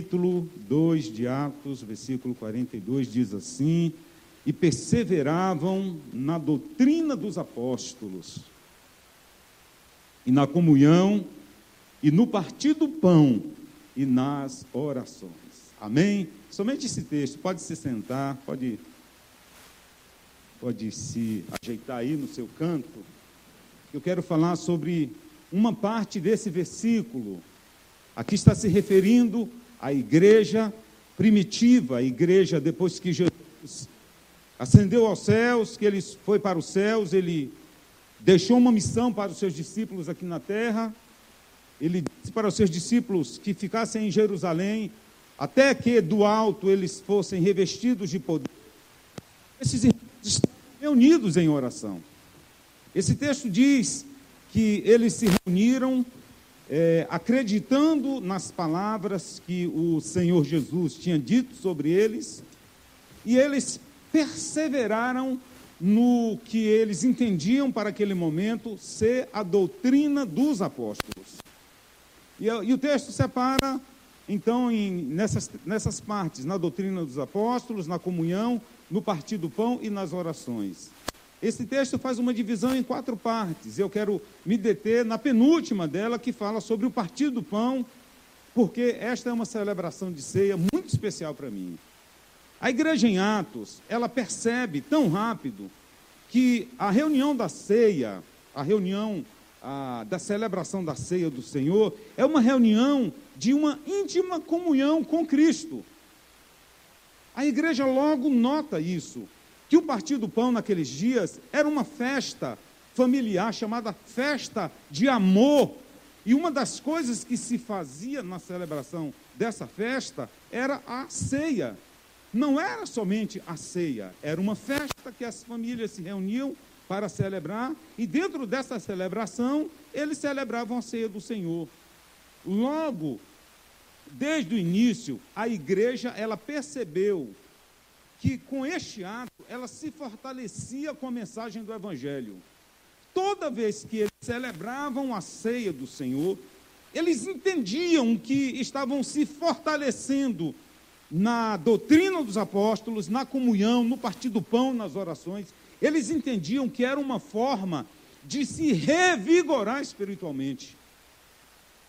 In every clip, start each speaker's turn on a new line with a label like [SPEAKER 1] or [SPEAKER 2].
[SPEAKER 1] capítulo 2 de Atos, versículo 42, diz assim: E perseveravam na doutrina dos apóstolos, e na comunhão, e no partir do pão, e nas orações. Amém? Somente esse texto, pode se sentar, pode, pode se ajeitar aí no seu canto. Eu quero falar sobre uma parte desse versículo. Aqui está se referindo à igreja primitiva, a igreja depois que Jesus ascendeu aos céus, que ele foi para os céus, ele deixou uma missão para os seus discípulos aqui na terra. Ele disse para os seus discípulos que ficassem em Jerusalém até que do alto eles fossem revestidos de poder. Esses irmãos estão reunidos em oração. Esse texto diz que eles se reuniram é, acreditando nas palavras que o Senhor Jesus tinha dito sobre eles, e eles perseveraram no que eles entendiam para aquele momento ser a doutrina dos apóstolos. E, e o texto separa, então, em, nessas, nessas partes, na doutrina dos apóstolos, na comunhão, no partir do pão e nas orações. Esse texto faz uma divisão em quatro partes. Eu quero me deter na penúltima dela, que fala sobre o partir do pão, porque esta é uma celebração de ceia muito especial para mim. A igreja em Atos, ela percebe tão rápido que a reunião da ceia, a reunião a, da celebração da ceia do Senhor, é uma reunião de uma íntima comunhão com Cristo. A igreja logo nota isso que o partir do pão naqueles dias era uma festa familiar chamada festa de amor. E uma das coisas que se fazia na celebração dessa festa era a ceia. Não era somente a ceia, era uma festa que as famílias se reuniam para celebrar, e dentro dessa celebração, eles celebravam a ceia do Senhor. Logo, desde o início, a igreja ela percebeu que com este ato ela se fortalecia com a mensagem do Evangelho. Toda vez que eles celebravam a ceia do Senhor, eles entendiam que estavam se fortalecendo na doutrina dos apóstolos, na comunhão, no partir do pão, nas orações. Eles entendiam que era uma forma de se revigorar espiritualmente.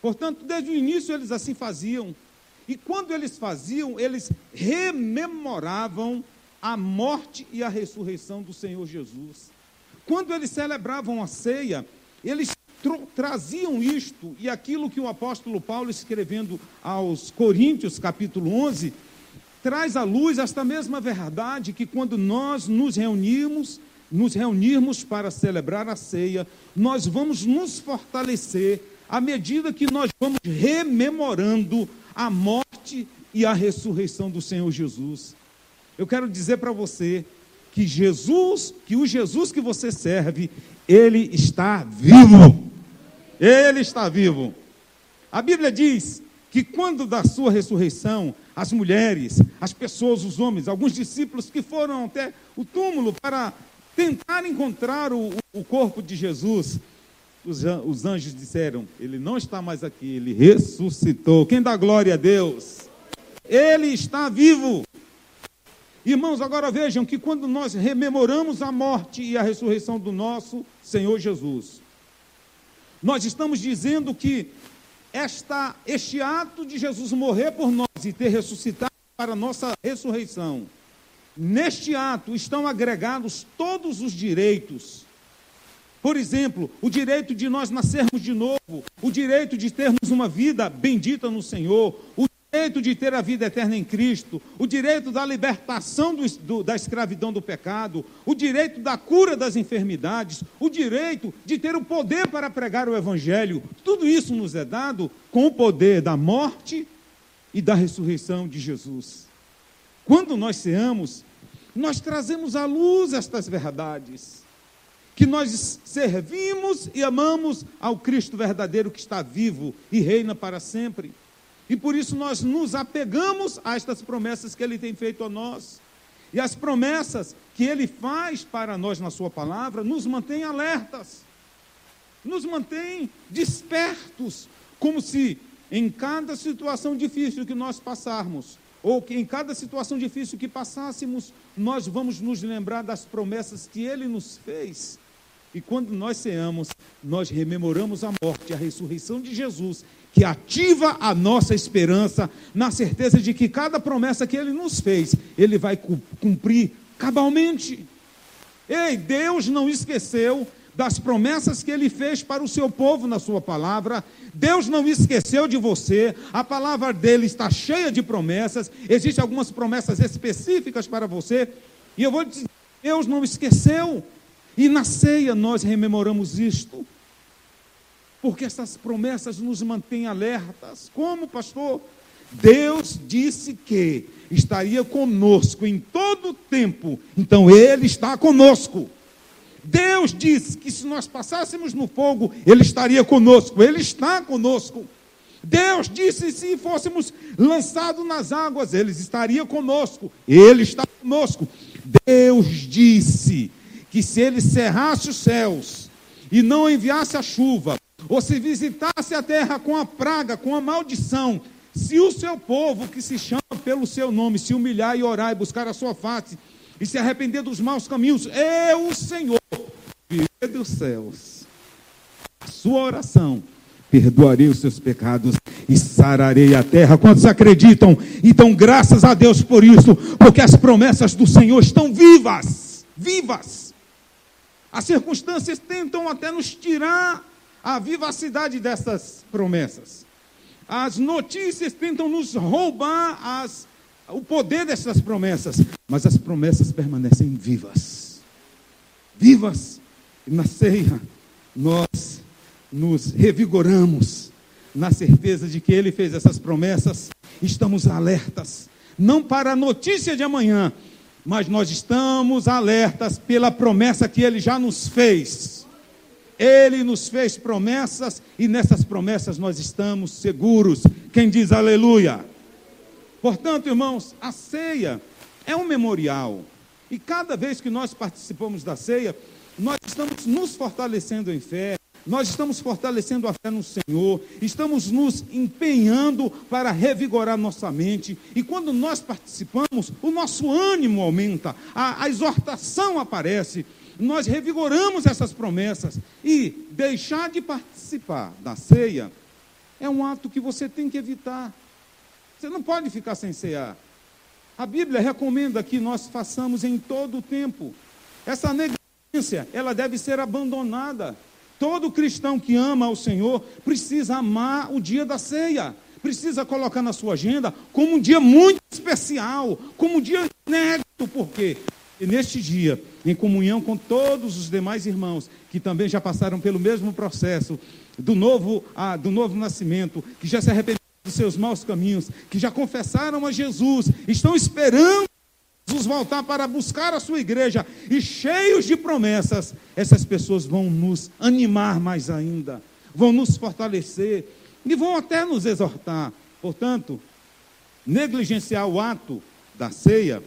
[SPEAKER 1] Portanto, desde o início eles assim faziam. E quando eles faziam, eles rememoravam a morte e a ressurreição do Senhor Jesus. Quando eles celebravam a ceia, eles traziam isto e aquilo que o apóstolo Paulo, escrevendo aos Coríntios, capítulo 11, traz à luz esta mesma verdade que quando nós nos reunimos, nos reunirmos para celebrar a ceia, nós vamos nos fortalecer à medida que nós vamos rememorando a morte e a ressurreição do Senhor Jesus. Eu quero dizer para você que Jesus, que o Jesus que você serve, ele está vivo. Ele está vivo. A Bíblia diz que quando da sua ressurreição, as mulheres, as pessoas, os homens, alguns discípulos que foram até o túmulo para tentar encontrar o, o corpo de Jesus, os, os anjos disseram: Ele não está mais aqui, ele ressuscitou. Quem dá glória a Deus? Ele está vivo. Irmãos, agora vejam que quando nós rememoramos a morte e a ressurreição do nosso Senhor Jesus, nós estamos dizendo que esta, este ato de Jesus morrer por nós e ter ressuscitado para a nossa ressurreição, neste ato estão agregados todos os direitos por exemplo, o direito de nós nascermos de novo, o direito de termos uma vida bendita no Senhor, o direito de ter a vida eterna em Cristo, o direito da libertação do, do, da escravidão do pecado, o direito da cura das enfermidades, o direito de ter o poder para pregar o Evangelho. Tudo isso nos é dado com o poder da morte e da ressurreição de Jesus. Quando nós ceamos, nós trazemos à luz estas verdades que nós servimos e amamos ao Cristo verdadeiro que está vivo e reina para sempre. E por isso nós nos apegamos a estas promessas que ele tem feito a nós. E as promessas que ele faz para nós na sua palavra nos mantém alertas, nos mantém despertos, como se em cada situação difícil que nós passarmos, ou que em cada situação difícil que passássemos, nós vamos nos lembrar das promessas que Ele nos fez. E quando nós ceamos, nós rememoramos a morte, a ressurreição de Jesus, que ativa a nossa esperança, na certeza de que cada promessa que Ele nos fez, Ele vai cumprir cabalmente. Ei, Deus não esqueceu das promessas que ele fez para o seu povo na sua palavra. Deus não esqueceu de você. A palavra dele está cheia de promessas. Existem algumas promessas específicas para você. E eu vou dizer, Deus não esqueceu. E na ceia nós rememoramos isto. Porque essas promessas nos mantêm alertas. Como, pastor? Deus disse que estaria conosco em todo o tempo. Então ele está conosco. Deus disse que se nós passássemos no fogo, Ele estaria conosco, Ele está conosco. Deus disse: se fôssemos lançados nas águas, Ele estaria conosco, Ele está conosco. Deus disse que se Ele cerrasse os céus e não enviasse a chuva, ou se visitasse a terra com a praga, com a maldição, se o seu povo que se chama pelo seu nome se humilhar e orar e buscar a sua face, e se arrepender dos maus caminhos, eu, o Senhor, virei dos céus, a sua oração, perdoarei os seus pecados e sararei a terra. Quantos acreditam? Então, graças a Deus por isso, porque as promessas do Senhor estão vivas, vivas. As circunstâncias tentam até nos tirar a vivacidade dessas promessas. As notícias tentam nos roubar as o poder dessas promessas, mas as promessas permanecem vivas. Vivas. E na ceia, nós nos revigoramos na certeza de que Ele fez essas promessas, estamos alertas, não para a notícia de amanhã, mas nós estamos alertas pela promessa que Ele já nos fez. Ele nos fez promessas e nessas promessas nós estamos seguros. Quem diz aleluia? Portanto, irmãos, a ceia é um memorial. E cada vez que nós participamos da ceia, nós estamos nos fortalecendo em fé, nós estamos fortalecendo a fé no Senhor, estamos nos empenhando para revigorar nossa mente. E quando nós participamos, o nosso ânimo aumenta, a, a exortação aparece, nós revigoramos essas promessas. E deixar de participar da ceia é um ato que você tem que evitar. Você não pode ficar sem cear. A Bíblia recomenda que nós façamos em todo o tempo. Essa negligência, ela deve ser abandonada. Todo cristão que ama ao Senhor precisa amar o dia da ceia. Precisa colocar na sua agenda como um dia muito especial, como um dia inédito. Por quê? E neste dia, em comunhão com todos os demais irmãos que também já passaram pelo mesmo processo do novo, ah, do novo nascimento, que já se arrependeram dos seus maus caminhos, que já confessaram a Jesus, estão esperando Jesus voltar para buscar a sua igreja e cheios de promessas, essas pessoas vão nos animar mais ainda, vão nos fortalecer e vão até nos exortar. Portanto, negligenciar o ato da ceia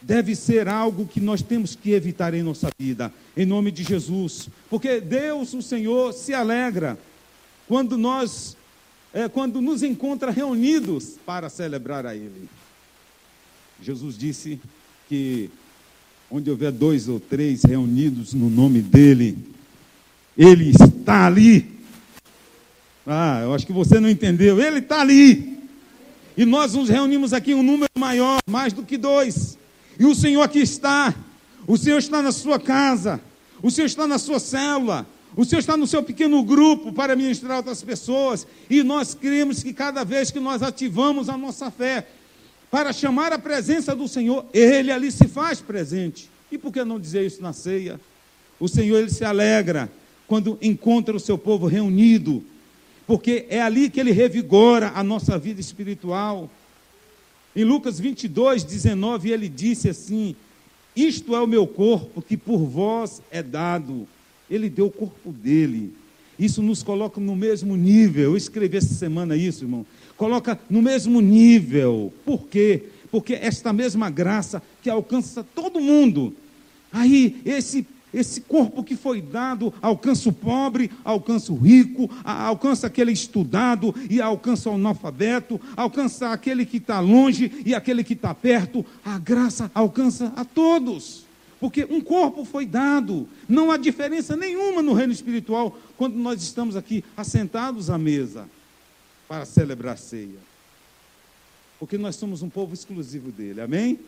[SPEAKER 1] deve ser algo que nós temos que evitar em nossa vida, em nome de Jesus, porque Deus, o Senhor, se alegra quando nós é, quando nos encontra reunidos para celebrar a Ele. Jesus disse que onde houver dois ou três reunidos no nome dEle, Ele está ali. Ah, eu acho que você não entendeu. Ele está ali. E nós nos reunimos aqui um número maior, mais do que dois. E o Senhor aqui está. O Senhor está na sua casa. O Senhor está na sua célula. O Senhor está no seu pequeno grupo para ministrar outras pessoas. E nós cremos que cada vez que nós ativamos a nossa fé para chamar a presença do Senhor, Ele ali se faz presente. E por que não dizer isso na ceia? O Senhor ele se alegra quando encontra o seu povo reunido, porque é ali que ele revigora a nossa vida espiritual. Em Lucas 22, 19, ele disse assim: Isto é o meu corpo que por vós é dado. Ele deu o corpo dele. Isso nos coloca no mesmo nível. Eu escrevi essa semana isso, irmão. Coloca no mesmo nível. Por quê? Porque esta mesma graça que alcança todo mundo. Aí, esse, esse corpo que foi dado alcança o pobre, alcança o rico, alcança aquele estudado e alcança o analfabeto, alcança aquele que está longe e aquele que está perto. A graça alcança a todos. Porque um corpo foi dado, não há diferença nenhuma no reino espiritual quando nós estamos aqui assentados à mesa para celebrar a ceia. Porque nós somos um povo exclusivo dele, amém?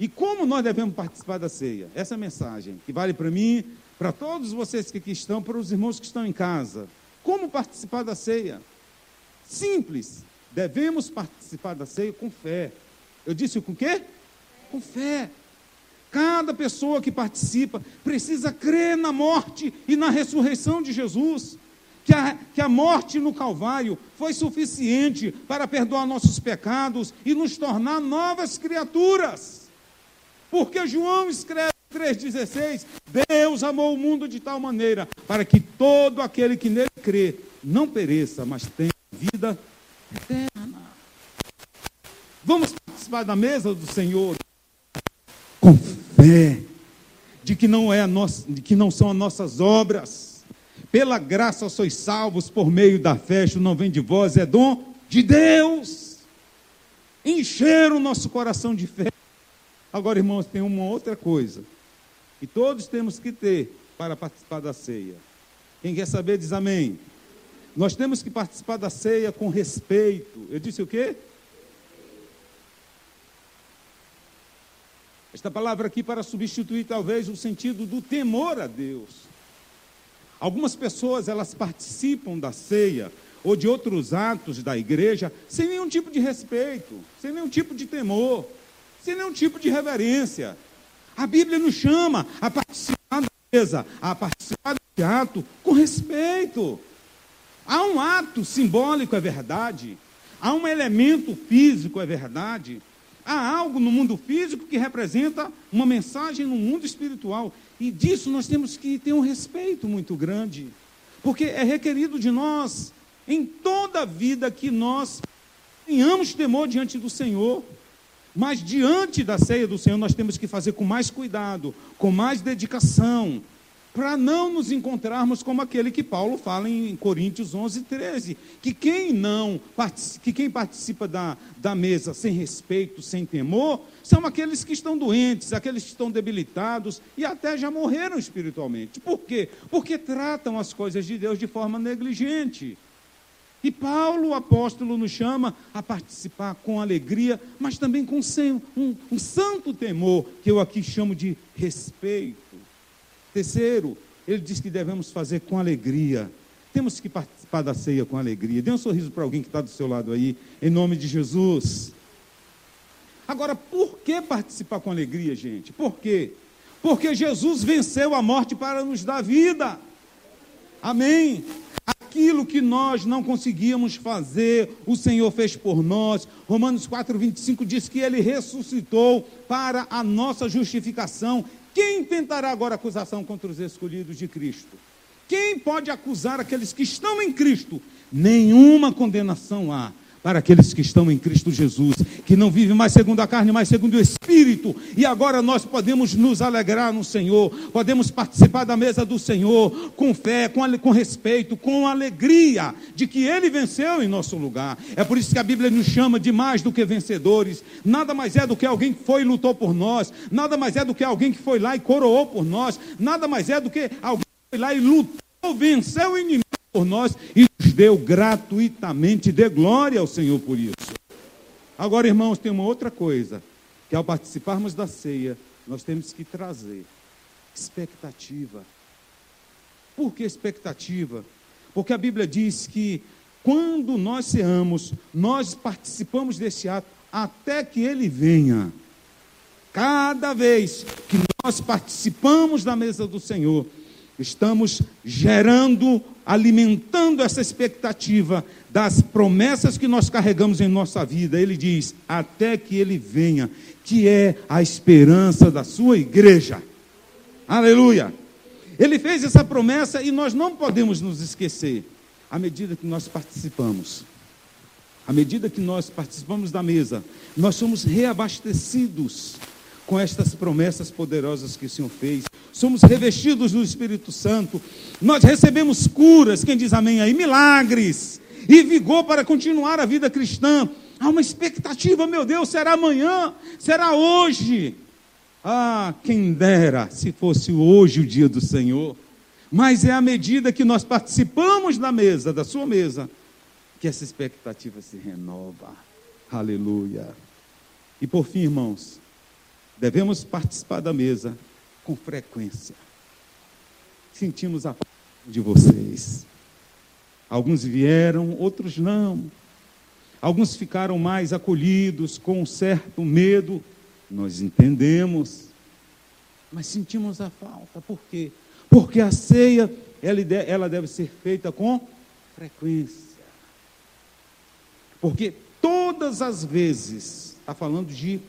[SPEAKER 1] E como nós devemos participar da ceia? Essa é a mensagem que vale para mim, para todos vocês que aqui estão, para os irmãos que estão em casa. Como participar da ceia? Simples. Devemos participar da ceia com fé. Eu disse com quê? Com fé. Cada pessoa que participa precisa crer na morte e na ressurreição de Jesus. Que a, que a morte no Calvário foi suficiente para perdoar nossos pecados e nos tornar novas criaturas. Porque João escreve 3,16: Deus amou o mundo de tal maneira para que todo aquele que nele crê não pereça, mas tenha vida eterna. Vamos participar da mesa do Senhor com fé de que não é nossa, de que não são as nossas obras. Pela graça sois salvos por meio da fé, isso não vem de vós, é dom de Deus. Encher o nosso coração de fé Agora, irmãos, tem uma outra coisa que todos temos que ter para participar da ceia. Quem quer saber diz amém. Nós temos que participar da ceia com respeito. Eu disse o quê? Esta palavra aqui para substituir talvez o sentido do temor a Deus. Algumas pessoas elas participam da ceia ou de outros atos da igreja sem nenhum tipo de respeito, sem nenhum tipo de temor sem nenhum tipo de reverência. A Bíblia nos chama a participar da mesa, a participar do ato com respeito. Há um ato simbólico, é verdade. Há um elemento físico, é verdade. Há algo no mundo físico que representa uma mensagem no mundo espiritual. E disso nós temos que ter um respeito muito grande. Porque é requerido de nós, em toda a vida, que nós tenhamos temor diante do Senhor. Mas diante da ceia do Senhor, nós temos que fazer com mais cuidado, com mais dedicação, para não nos encontrarmos como aquele que Paulo fala em Coríntios 11, 13, que quem não, que quem participa da, da mesa sem respeito, sem temor, são aqueles que estão doentes, aqueles que estão debilitados e até já morreram espiritualmente. Por quê? Porque tratam as coisas de Deus de forma negligente. E Paulo, o apóstolo, nos chama a participar com alegria, mas também com um, um santo temor, que eu aqui chamo de respeito. Terceiro, ele diz que devemos fazer com alegria. Temos que participar da ceia com alegria. Dê um sorriso para alguém que está do seu lado aí, em nome de Jesus. Agora, por que participar com alegria, gente? Por quê? Porque Jesus venceu a morte para nos dar vida. Amém aquilo que nós não conseguíamos fazer, o Senhor fez por nós. Romanos 4, 25 diz que ele ressuscitou para a nossa justificação. Quem tentará agora acusação contra os escolhidos de Cristo? Quem pode acusar aqueles que estão em Cristo? Nenhuma condenação há para aqueles que estão em Cristo Jesus, que não vivem mais segundo a carne, mas segundo o Espírito. E agora nós podemos nos alegrar no Senhor, podemos participar da mesa do Senhor com fé, com, com respeito, com alegria de que Ele venceu em nosso lugar. É por isso que a Bíblia nos chama de mais do que vencedores. Nada mais é do que alguém que foi e lutou por nós, nada mais é do que alguém que foi lá e coroou por nós, nada mais é do que alguém que foi lá e lutou, venceu o inimigo por nós e nos deu gratuitamente. Dê glória ao Senhor por isso. Agora, irmãos, tem uma outra coisa, que ao participarmos da ceia, nós temos que trazer expectativa. Por que expectativa? Porque a Bíblia diz que quando nós ceamos, nós participamos desse ato até que ele venha. Cada vez que nós participamos da mesa do Senhor, estamos gerando, alimentando essa expectativa das promessas que nós carregamos em nossa vida. Ele diz: até que ele venha, que é a esperança da sua igreja. Aleluia! Ele fez essa promessa e nós não podemos nos esquecer, à medida que nós participamos. À medida que nós participamos da mesa, nós somos reabastecidos com estas promessas poderosas que o Senhor fez. Somos revestidos do Espírito Santo. Nós recebemos curas, quem diz amém aí? Milagres e vigor para continuar a vida cristã. Há uma expectativa, meu Deus, será amanhã, será hoje. Ah, quem dera se fosse hoje o dia do Senhor. Mas é à medida que nós participamos da mesa, da sua mesa, que essa expectativa se renova. Aleluia. E por fim, irmãos, devemos participar da mesa com frequência. Sentimos a de vocês. Alguns vieram, outros não. Alguns ficaram mais acolhidos, com um certo medo. Nós entendemos, mas sentimos a falta. Por quê? Porque a ceia, ela deve ser feita com frequência. Porque todas as vezes, está falando de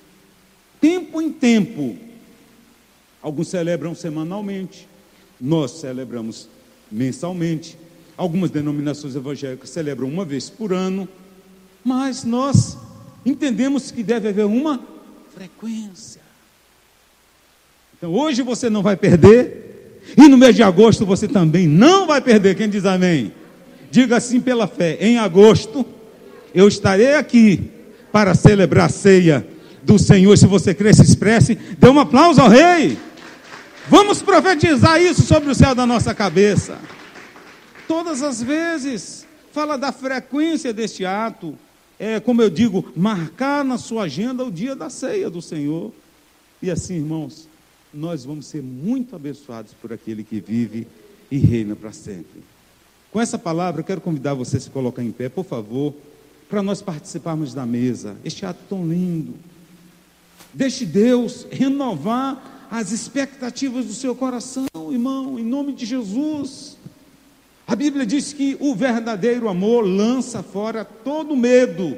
[SPEAKER 1] tempo em tempo, alguns celebram semanalmente, nós celebramos mensalmente, algumas denominações evangélicas celebram uma vez por ano, mas nós entendemos que deve haver uma frequência. Então hoje você não vai perder, e no mês de agosto você também não vai perder. Quem diz amém? Diga assim pela fé: em agosto eu estarei aqui para celebrar a ceia do Senhor. Se você crê, se expresse, dê um aplauso ao Rei. Vamos profetizar isso sobre o céu da nossa cabeça. Todas as vezes, fala da frequência deste ato. É, como eu digo, marcar na sua agenda o dia da ceia do Senhor. E assim, irmãos, nós vamos ser muito abençoados por aquele que vive e reina para sempre. Com essa palavra, eu quero convidar você a se colocar em pé, por favor para nós participarmos da mesa. Este ato tão lindo. Deixe Deus renovar as expectativas do seu coração, irmão, em nome de Jesus. A Bíblia diz que o verdadeiro amor lança fora todo medo.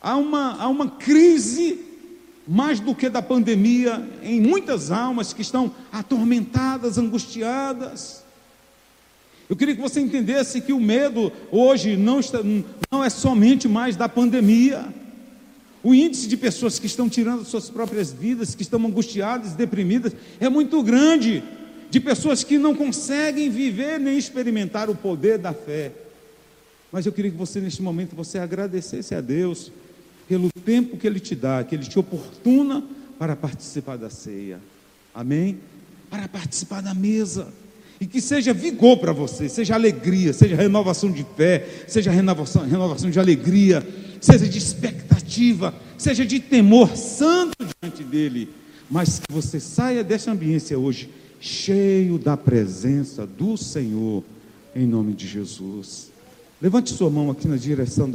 [SPEAKER 1] Há uma, há uma crise, mais do que da pandemia, em muitas almas que estão atormentadas, angustiadas. Eu queria que você entendesse que o medo hoje não, está, não é somente mais da pandemia. O índice de pessoas que estão tirando suas próprias vidas, que estão angustiadas, deprimidas, é muito grande. De pessoas que não conseguem viver nem experimentar o poder da fé. Mas eu queria que você, neste momento, você agradecesse a Deus pelo tempo que Ele te dá, que Ele te oportuna para participar da ceia. Amém? Para participar da mesa e que seja vigor para você, seja alegria, seja renovação de fé, seja renovação, renovação de alegria, seja de expectativa, seja de temor santo diante dele, mas que você saia dessa ambiência hoje cheio da presença do Senhor, em nome de Jesus. Levante sua mão aqui na direção da